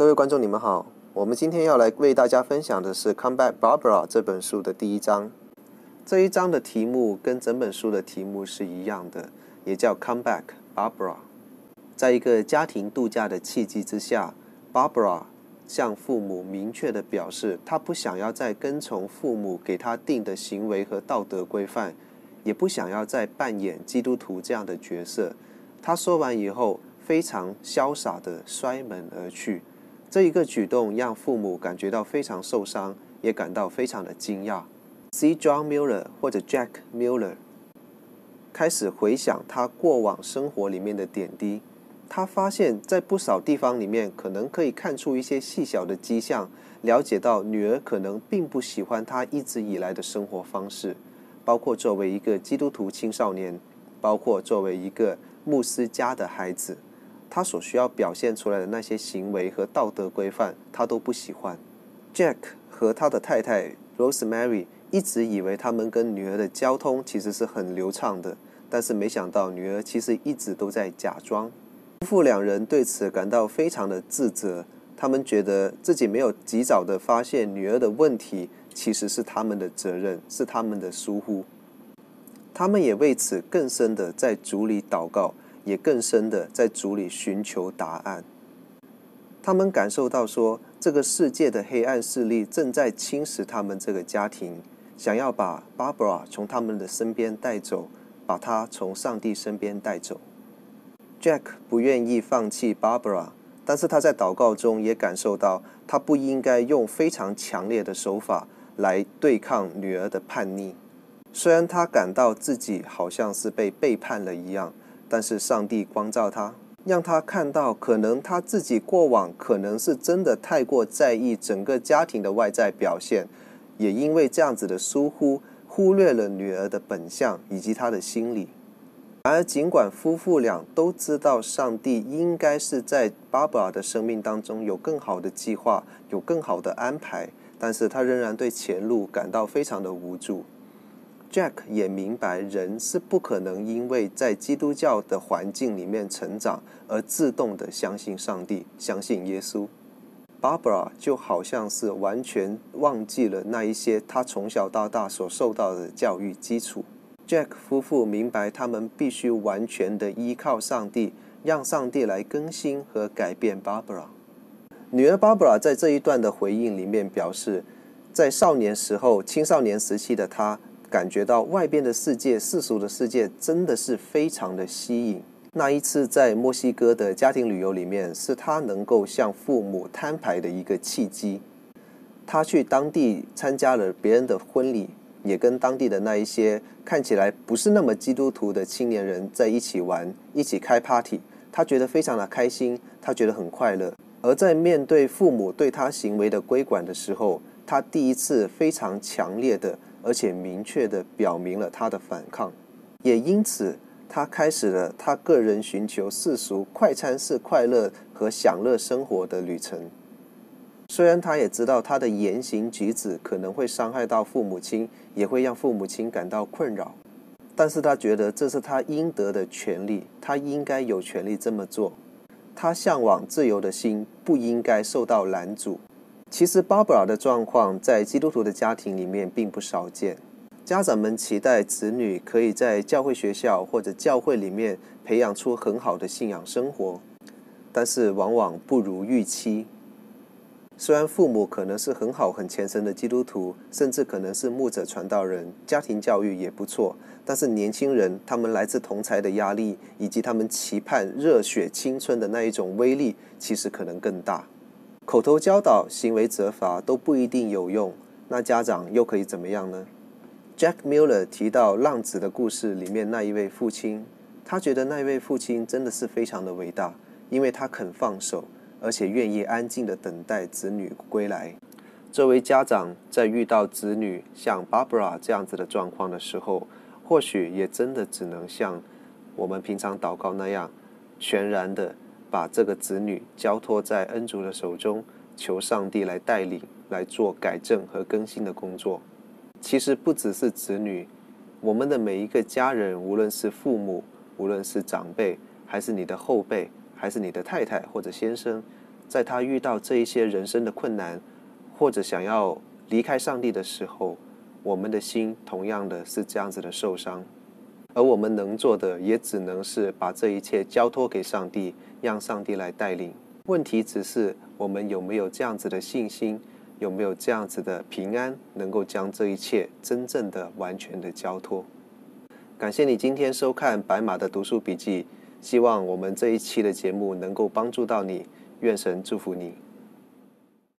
各位观众，你们好。我们今天要来为大家分享的是《Come Back, Barbara》这本书的第一章。这一章的题目跟整本书的题目是一样的，也叫《Come Back, Barbara》。在一个家庭度假的契机之下，Barbara 向父母明确地表示，她不想要再跟从父母给她定的行为和道德规范，也不想要再扮演基督徒这样的角色。她说完以后，非常潇洒地摔门而去，这一个举动让父母感觉到非常受伤，也感到非常的惊讶。C. John Mueller 或者 Jack Mueller 开始回想他过往生活里面的点滴，他发现，在不少地方里面，可能可以看出一些细小的迹象，了解到女儿可能并不喜欢他一直以来的生活方式，包括作为一个基督徒青少年，包括作为一个牧师家的孩子。他所需要表现出来的那些行为和道德规范，他都不喜欢。Jack 和他的太太 Rosemary 一直以为他们跟女儿的交通其实是很流畅的，但是没想到女儿其实一直都在假装。夫妇两人对此感到非常的自责，他们觉得自己没有及早的发现女儿的问题，其实是他们的责任，是他们的疏忽。他们也为此更深的在主里祷告。也更深的在主里寻求答案。他们感受到说，这个世界的黑暗势力正在侵蚀他们这个家庭，想要把 Barbara 从他们的身边带走，把她从上帝身边带走。Jack 不愿意放弃 Barbara，但是他在祷告中也感受到，他不应该用非常强烈的手法来对抗女儿的叛逆。虽然他感到自己好像是被背叛了一样。但是上帝光照他，让他看到，可能他自己过往可能是真的太过在意整个家庭的外在表现，也因为这样子的疏忽，忽略了女儿的本相以及她的心理。而尽管夫妇俩都知道上帝应该是在 Barbara 的生命当中有更好的计划，有更好的安排，但是他仍然对前路感到非常的无助。Jack 也明白，人是不可能因为在基督教的环境里面成长而自动的相信上帝、相信耶稣。Barbara 就好像是完全忘记了那一些他从小到大所受到的教育基础。Jack 夫妇明白，他们必须完全的依靠上帝，让上帝来更新和改变 Barbara。女儿 Barbara 在这一段的回应里面表示，在少年时候、青少年时期的她。感觉到外边的世界、世俗的世界真的是非常的吸引。那一次在墨西哥的家庭旅游里面，是他能够向父母摊牌的一个契机。他去当地参加了别人的婚礼，也跟当地的那一些看起来不是那么基督徒的青年人在一起玩，一起开 party。他觉得非常的开心，他觉得很快乐。而在面对父母对他行为的规管的时候，他第一次非常强烈的。而且明确地表明了他的反抗，也因此他开始了他个人寻求世俗快餐式快乐和享乐生活的旅程。虽然他也知道他的言行举止可能会伤害到父母亲，也会让父母亲感到困扰，但是他觉得这是他应得的权利，他应该有权利这么做。他向往自由的心不应该受到拦阻。其实，Barbara 的状况在基督徒的家庭里面并不少见。家长们期待子女可以在教会学校或者教会里面培养出很好的信仰生活，但是往往不如预期。虽然父母可能是很好、很虔诚的基督徒，甚至可能是牧者传道人，家庭教育也不错，但是年轻人他们来自同侪的压力，以及他们期盼热血青春的那一种威力，其实可能更大。口头教导、行为责罚都不一定有用，那家长又可以怎么样呢？Jack Mueller 提到浪子的故事里面那一位父亲，他觉得那一位父亲真的是非常的伟大，因为他肯放手，而且愿意安静的等待子女归来。这位家长在遇到子女像 Barbara 这样子的状况的时候，或许也真的只能像我们平常祷告那样，全然的。把这个子女交托在恩主的手中，求上帝来带领，来做改正和更新的工作。其实不只是子女，我们的每一个家人，无论是父母，无论是长辈，还是你的后辈，还是你的太太或者先生，在他遇到这一些人生的困难，或者想要离开上帝的时候，我们的心同样的是这样子的受伤，而我们能做的也只能是把这一切交托给上帝，让上帝来带领。问题只是我们有没有这样子的信心，有没有这样子的平安，能够将这一切真正的、完全的交托。感谢你今天收看白马的读书笔记，希望我们这一期的节目能够帮助到你。愿神祝福你。